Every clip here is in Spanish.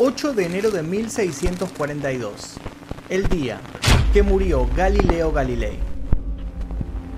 8 de enero de 1642, el día que murió Galileo Galilei.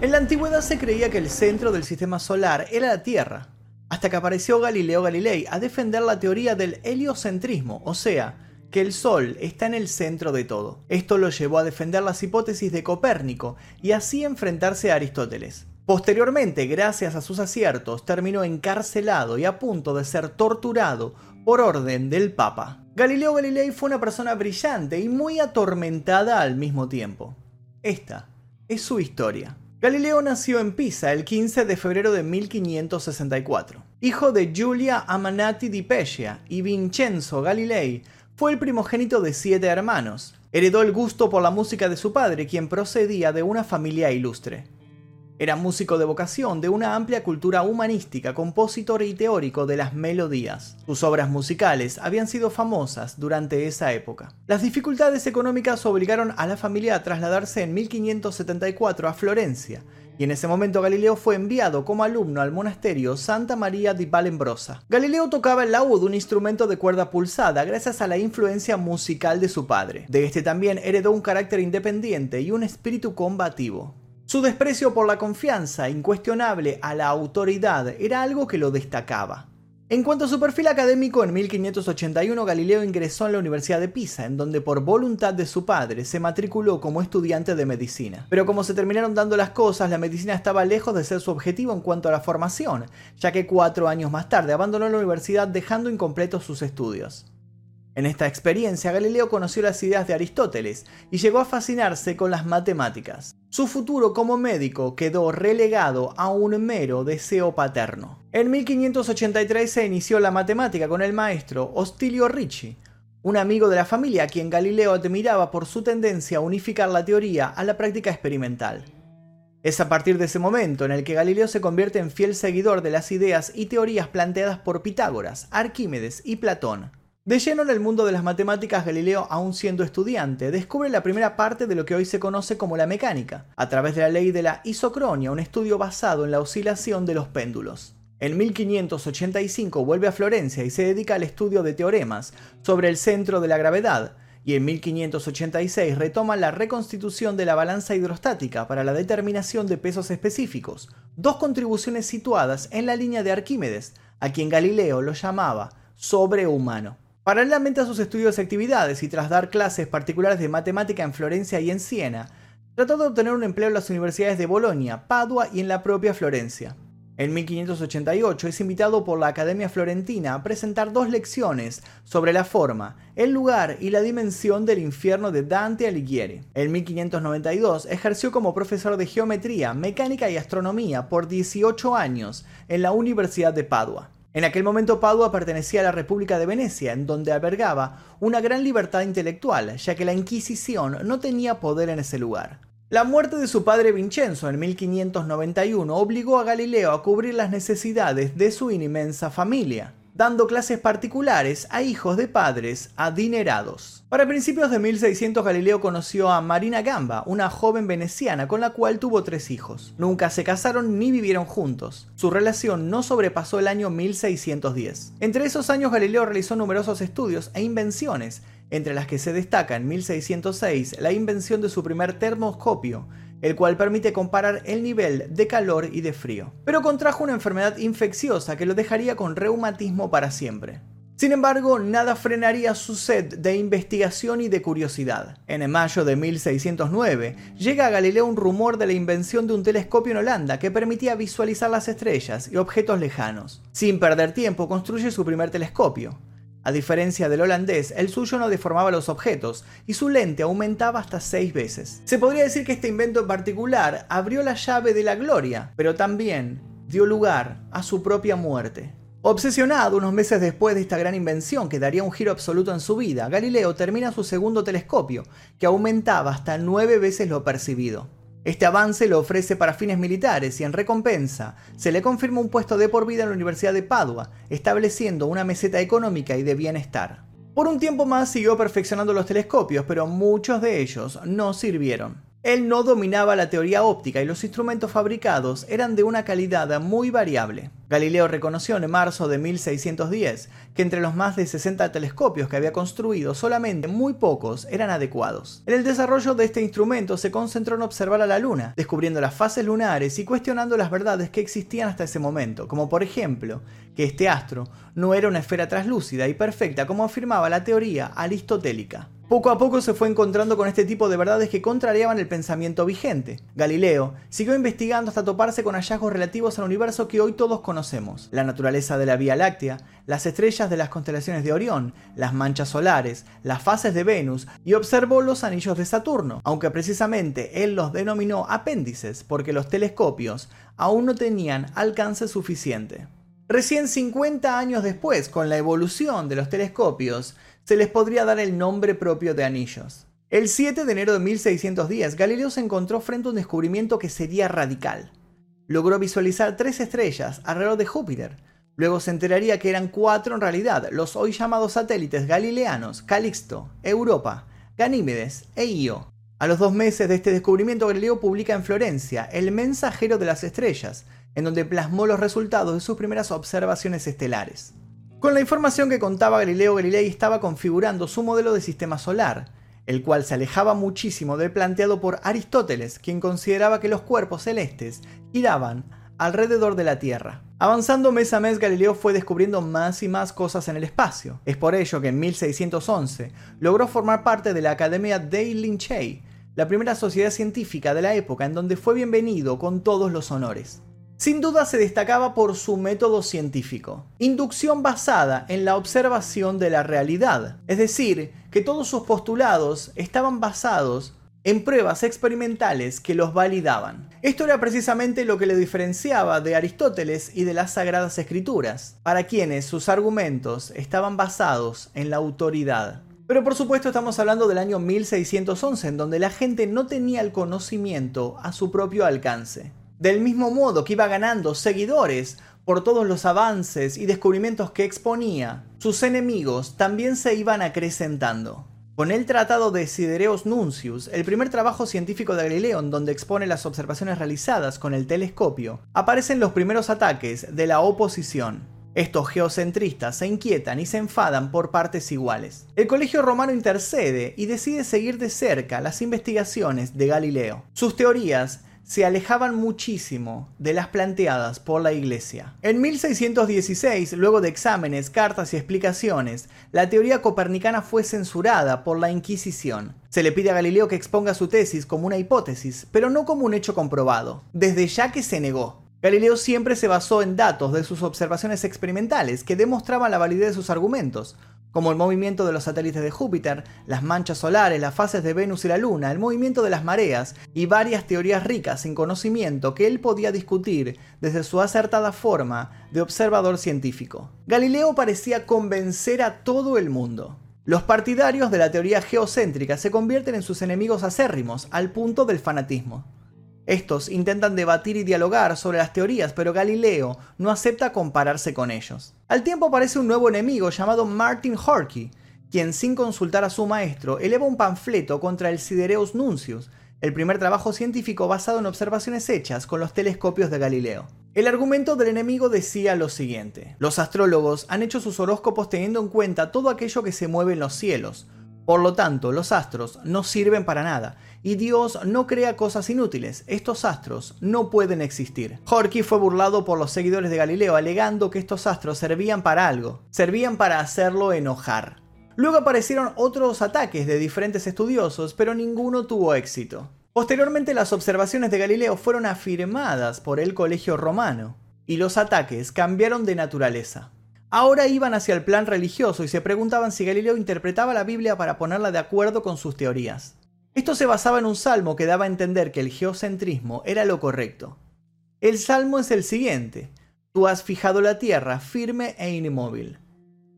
En la antigüedad se creía que el centro del sistema solar era la Tierra, hasta que apareció Galileo Galilei a defender la teoría del heliocentrismo, o sea, que el Sol está en el centro de todo. Esto lo llevó a defender las hipótesis de Copérnico y así enfrentarse a Aristóteles. Posteriormente, gracias a sus aciertos, terminó encarcelado y a punto de ser torturado por orden del Papa. Galileo Galilei fue una persona brillante y muy atormentada al mismo tiempo. Esta es su historia. Galileo nació en Pisa el 15 de febrero de 1564. Hijo de Giulia Amanati di Pescia y Vincenzo Galilei, fue el primogénito de siete hermanos. Heredó el gusto por la música de su padre, quien procedía de una familia ilustre. Era músico de vocación de una amplia cultura humanística, compositor y teórico de las melodías. Sus obras musicales habían sido famosas durante esa época. Las dificultades económicas obligaron a la familia a trasladarse en 1574 a Florencia, y en ese momento Galileo fue enviado como alumno al monasterio Santa María di Valembrosa. Galileo tocaba el laúd, un instrumento de cuerda pulsada, gracias a la influencia musical de su padre. De este también heredó un carácter independiente y un espíritu combativo. Su desprecio por la confianza incuestionable a la autoridad era algo que lo destacaba. En cuanto a su perfil académico, en 1581 Galileo ingresó en la Universidad de Pisa, en donde por voluntad de su padre se matriculó como estudiante de medicina. Pero como se terminaron dando las cosas, la medicina estaba lejos de ser su objetivo en cuanto a la formación, ya que cuatro años más tarde abandonó la universidad dejando incompletos sus estudios. En esta experiencia, Galileo conoció las ideas de Aristóteles y llegó a fascinarse con las matemáticas. Su futuro como médico quedó relegado a un mero deseo paterno. En 1583 se inició la matemática con el maestro Ostilio Ricci, un amigo de la familia a quien Galileo admiraba por su tendencia a unificar la teoría a la práctica experimental. Es a partir de ese momento en el que Galileo se convierte en fiel seguidor de las ideas y teorías planteadas por Pitágoras, Arquímedes y Platón. De lleno en el mundo de las matemáticas, Galileo, aún siendo estudiante, descubre la primera parte de lo que hoy se conoce como la mecánica, a través de la ley de la isocronia, un estudio basado en la oscilación de los péndulos. En 1585 vuelve a Florencia y se dedica al estudio de teoremas sobre el centro de la gravedad, y en 1586 retoma la reconstitución de la balanza hidrostática para la determinación de pesos específicos, dos contribuciones situadas en la línea de Arquímedes, a quien Galileo lo llamaba sobrehumano. Paralelamente a sus estudios y actividades y tras dar clases particulares de matemática en Florencia y en Siena, trató de obtener un empleo en las universidades de Bolonia, Padua y en la propia Florencia. En 1588 es invitado por la Academia Florentina a presentar dos lecciones sobre la forma, el lugar y la dimensión del infierno de Dante Alighieri. En 1592 ejerció como profesor de geometría, mecánica y astronomía por 18 años en la Universidad de Padua. En aquel momento Padua pertenecía a la República de Venecia, en donde albergaba una gran libertad intelectual, ya que la Inquisición no tenía poder en ese lugar. La muerte de su padre Vincenzo en 1591 obligó a Galileo a cubrir las necesidades de su inmensa familia dando clases particulares a hijos de padres adinerados. Para principios de 1600 Galileo conoció a Marina Gamba, una joven veneciana con la cual tuvo tres hijos. Nunca se casaron ni vivieron juntos. Su relación no sobrepasó el año 1610. Entre esos años Galileo realizó numerosos estudios e invenciones, entre las que se destaca en 1606 la invención de su primer termoscopio, el cual permite comparar el nivel de calor y de frío. Pero contrajo una enfermedad infecciosa que lo dejaría con reumatismo para siempre. Sin embargo, nada frenaría su sed de investigación y de curiosidad. En mayo de 1609, llega a Galileo un rumor de la invención de un telescopio en Holanda que permitía visualizar las estrellas y objetos lejanos. Sin perder tiempo, construye su primer telescopio, a diferencia del holandés, el suyo no deformaba los objetos y su lente aumentaba hasta seis veces. Se podría decir que este invento en particular abrió la llave de la gloria, pero también dio lugar a su propia muerte. Obsesionado unos meses después de esta gran invención que daría un giro absoluto en su vida, Galileo termina su segundo telescopio, que aumentaba hasta nueve veces lo percibido. Este avance lo ofrece para fines militares y en recompensa se le confirma un puesto de por vida en la Universidad de Padua, estableciendo una meseta económica y de bienestar. Por un tiempo más siguió perfeccionando los telescopios, pero muchos de ellos no sirvieron. Él no dominaba la teoría óptica y los instrumentos fabricados eran de una calidad muy variable. Galileo reconoció en marzo de 1610 que entre los más de 60 telescopios que había construido solamente muy pocos eran adecuados. En el desarrollo de este instrumento se concentró en observar a la Luna, descubriendo las fases lunares y cuestionando las verdades que existían hasta ese momento, como por ejemplo que este astro no era una esfera translúcida y perfecta como afirmaba la teoría aristotélica. Poco a poco se fue encontrando con este tipo de verdades que contrariaban el pensamiento vigente. Galileo siguió investigando hasta toparse con hallazgos relativos al universo que hoy todos conocemos, la naturaleza de la Vía Láctea, las estrellas de las constelaciones de Orión, las manchas solares, las fases de Venus y observó los anillos de Saturno, aunque precisamente él los denominó apéndices porque los telescopios aún no tenían alcance suficiente. Recién 50 años después, con la evolución de los telescopios, se les podría dar el nombre propio de anillos. El 7 de enero de 1610, Galileo se encontró frente a un descubrimiento que sería radical. Logró visualizar tres estrellas alrededor de Júpiter. Luego se enteraría que eran cuatro en realidad, los hoy llamados satélites galileanos, Calixto, Europa, Ganímedes e Io. A los dos meses de este descubrimiento, Galileo publica en Florencia El mensajero de las estrellas, en donde plasmó los resultados de sus primeras observaciones estelares. Con la información que contaba Galileo Galilei estaba configurando su modelo de sistema solar, el cual se alejaba muchísimo del planteado por Aristóteles, quien consideraba que los cuerpos celestes giraban alrededor de la Tierra. Avanzando mes a mes, Galileo fue descubriendo más y más cosas en el espacio. Es por ello que en 1611 logró formar parte de la Academia dei Lincei, la primera sociedad científica de la época en donde fue bienvenido con todos los honores. Sin duda se destacaba por su método científico, inducción basada en la observación de la realidad, es decir, que todos sus postulados estaban basados en pruebas experimentales que los validaban. Esto era precisamente lo que le diferenciaba de Aristóteles y de las Sagradas Escrituras, para quienes sus argumentos estaban basados en la autoridad. Pero por supuesto estamos hablando del año 1611, en donde la gente no tenía el conocimiento a su propio alcance. Del mismo modo que iba ganando seguidores por todos los avances y descubrimientos que exponía, sus enemigos también se iban acrecentando. Con el Tratado de Sidereus Nuncius, el primer trabajo científico de Galileo en donde expone las observaciones realizadas con el telescopio, aparecen los primeros ataques de la oposición. Estos geocentristas se inquietan y se enfadan por partes iguales. El Colegio Romano intercede y decide seguir de cerca las investigaciones de Galileo. Sus teorías se alejaban muchísimo de las planteadas por la Iglesia. En 1616, luego de exámenes, cartas y explicaciones, la teoría copernicana fue censurada por la Inquisición. Se le pide a Galileo que exponga su tesis como una hipótesis, pero no como un hecho comprobado, desde ya que se negó. Galileo siempre se basó en datos de sus observaciones experimentales que demostraban la validez de sus argumentos, como el movimiento de los satélites de Júpiter, las manchas solares, las fases de Venus y la Luna, el movimiento de las mareas y varias teorías ricas en conocimiento que él podía discutir desde su acertada forma de observador científico. Galileo parecía convencer a todo el mundo. Los partidarios de la teoría geocéntrica se convierten en sus enemigos acérrimos al punto del fanatismo. Estos intentan debatir y dialogar sobre las teorías, pero Galileo no acepta compararse con ellos. Al tiempo aparece un nuevo enemigo llamado Martin Horkey, quien sin consultar a su maestro eleva un panfleto contra el Sidereus Nuncius, el primer trabajo científico basado en observaciones hechas con los telescopios de Galileo. El argumento del enemigo decía lo siguiente, los astrólogos han hecho sus horóscopos teniendo en cuenta todo aquello que se mueve en los cielos, por lo tanto, los astros no sirven para nada, y Dios no crea cosas inútiles, estos astros no pueden existir. Horky fue burlado por los seguidores de Galileo alegando que estos astros servían para algo, servían para hacerlo enojar. Luego aparecieron otros ataques de diferentes estudiosos, pero ninguno tuvo éxito. Posteriormente las observaciones de Galileo fueron afirmadas por el Colegio Romano, y los ataques cambiaron de naturaleza. Ahora iban hacia el plan religioso y se preguntaban si Galileo interpretaba la Biblia para ponerla de acuerdo con sus teorías. Esto se basaba en un salmo que daba a entender que el geocentrismo era lo correcto. El salmo es el siguiente, Tú has fijado la tierra firme e inmóvil.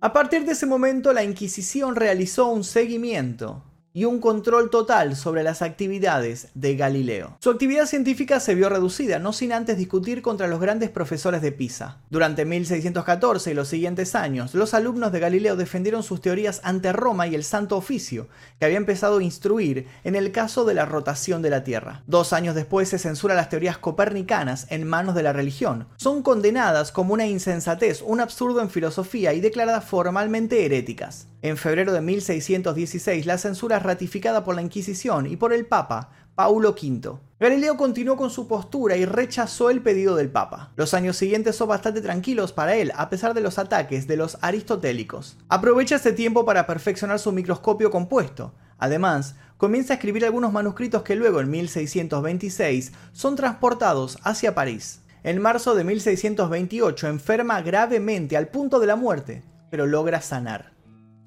A partir de ese momento la Inquisición realizó un seguimiento y un control total sobre las actividades de Galileo. Su actividad científica se vio reducida, no sin antes discutir contra los grandes profesores de Pisa. Durante 1614 y los siguientes años, los alumnos de Galileo defendieron sus teorías ante Roma y el Santo Oficio, que había empezado a instruir en el caso de la rotación de la Tierra. Dos años después se censura las teorías copernicanas en manos de la religión. Son condenadas como una insensatez, un absurdo en filosofía y declaradas formalmente heréticas. En febrero de 1616, la censura es ratificada por la Inquisición y por el Papa, Paulo V. Galileo continuó con su postura y rechazó el pedido del Papa. Los años siguientes son bastante tranquilos para él, a pesar de los ataques de los aristotélicos. Aprovecha este tiempo para perfeccionar su microscopio compuesto. Además, comienza a escribir algunos manuscritos que luego, en 1626, son transportados hacia París. En marzo de 1628 enferma gravemente al punto de la muerte, pero logra sanar.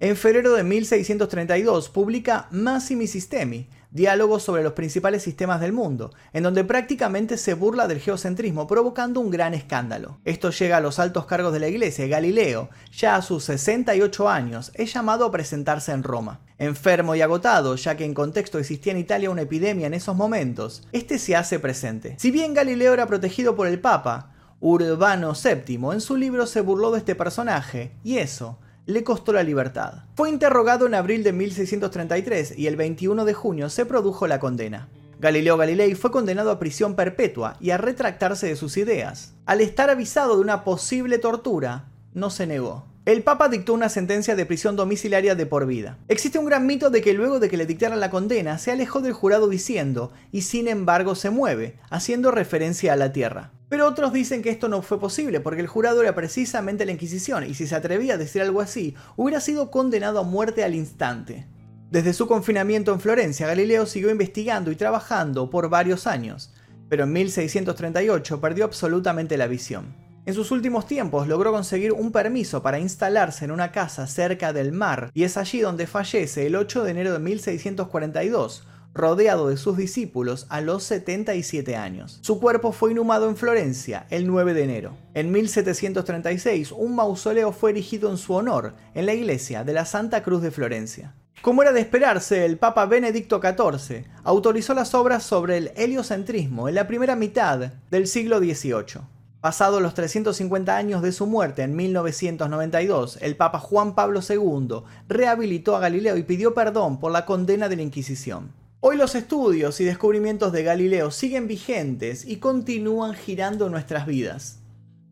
En febrero de 1632 publica Massimi Sistemi, diálogos sobre los principales sistemas del mundo, en donde prácticamente se burla del geocentrismo, provocando un gran escándalo. Esto llega a los altos cargos de la iglesia y Galileo, ya a sus 68 años, es llamado a presentarse en Roma. Enfermo y agotado, ya que en contexto existía en Italia una epidemia en esos momentos, este se hace presente. Si bien Galileo era protegido por el Papa, Urbano VII en su libro se burló de este personaje, y eso le costó la libertad. Fue interrogado en abril de 1633 y el 21 de junio se produjo la condena. Galileo Galilei fue condenado a prisión perpetua y a retractarse de sus ideas. Al estar avisado de una posible tortura, no se negó. El Papa dictó una sentencia de prisión domiciliaria de por vida. Existe un gran mito de que luego de que le dictaran la condena, se alejó del jurado diciendo, y sin embargo se mueve, haciendo referencia a la tierra. Pero otros dicen que esto no fue posible porque el jurado era precisamente la Inquisición y si se atrevía a decir algo así, hubiera sido condenado a muerte al instante. Desde su confinamiento en Florencia, Galileo siguió investigando y trabajando por varios años, pero en 1638 perdió absolutamente la visión. En sus últimos tiempos logró conseguir un permiso para instalarse en una casa cerca del mar y es allí donde fallece el 8 de enero de 1642, rodeado de sus discípulos a los 77 años. Su cuerpo fue inhumado en Florencia el 9 de enero. En 1736, un mausoleo fue erigido en su honor en la iglesia de la Santa Cruz de Florencia. Como era de esperarse, el Papa Benedicto XIV autorizó las obras sobre el heliocentrismo en la primera mitad del siglo XVIII. Pasados los 350 años de su muerte en 1992, el Papa Juan Pablo II rehabilitó a Galileo y pidió perdón por la condena de la Inquisición. Hoy los estudios y descubrimientos de Galileo siguen vigentes y continúan girando nuestras vidas,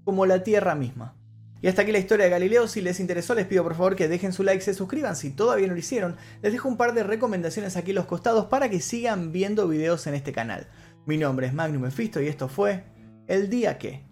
como la Tierra misma. Y hasta aquí la historia de Galileo. Si les interesó, les pido por favor que dejen su like, se suscriban. Si todavía no lo hicieron, les dejo un par de recomendaciones aquí a los costados para que sigan viendo videos en este canal. Mi nombre es Magnum Mephisto y esto fue El Día Que.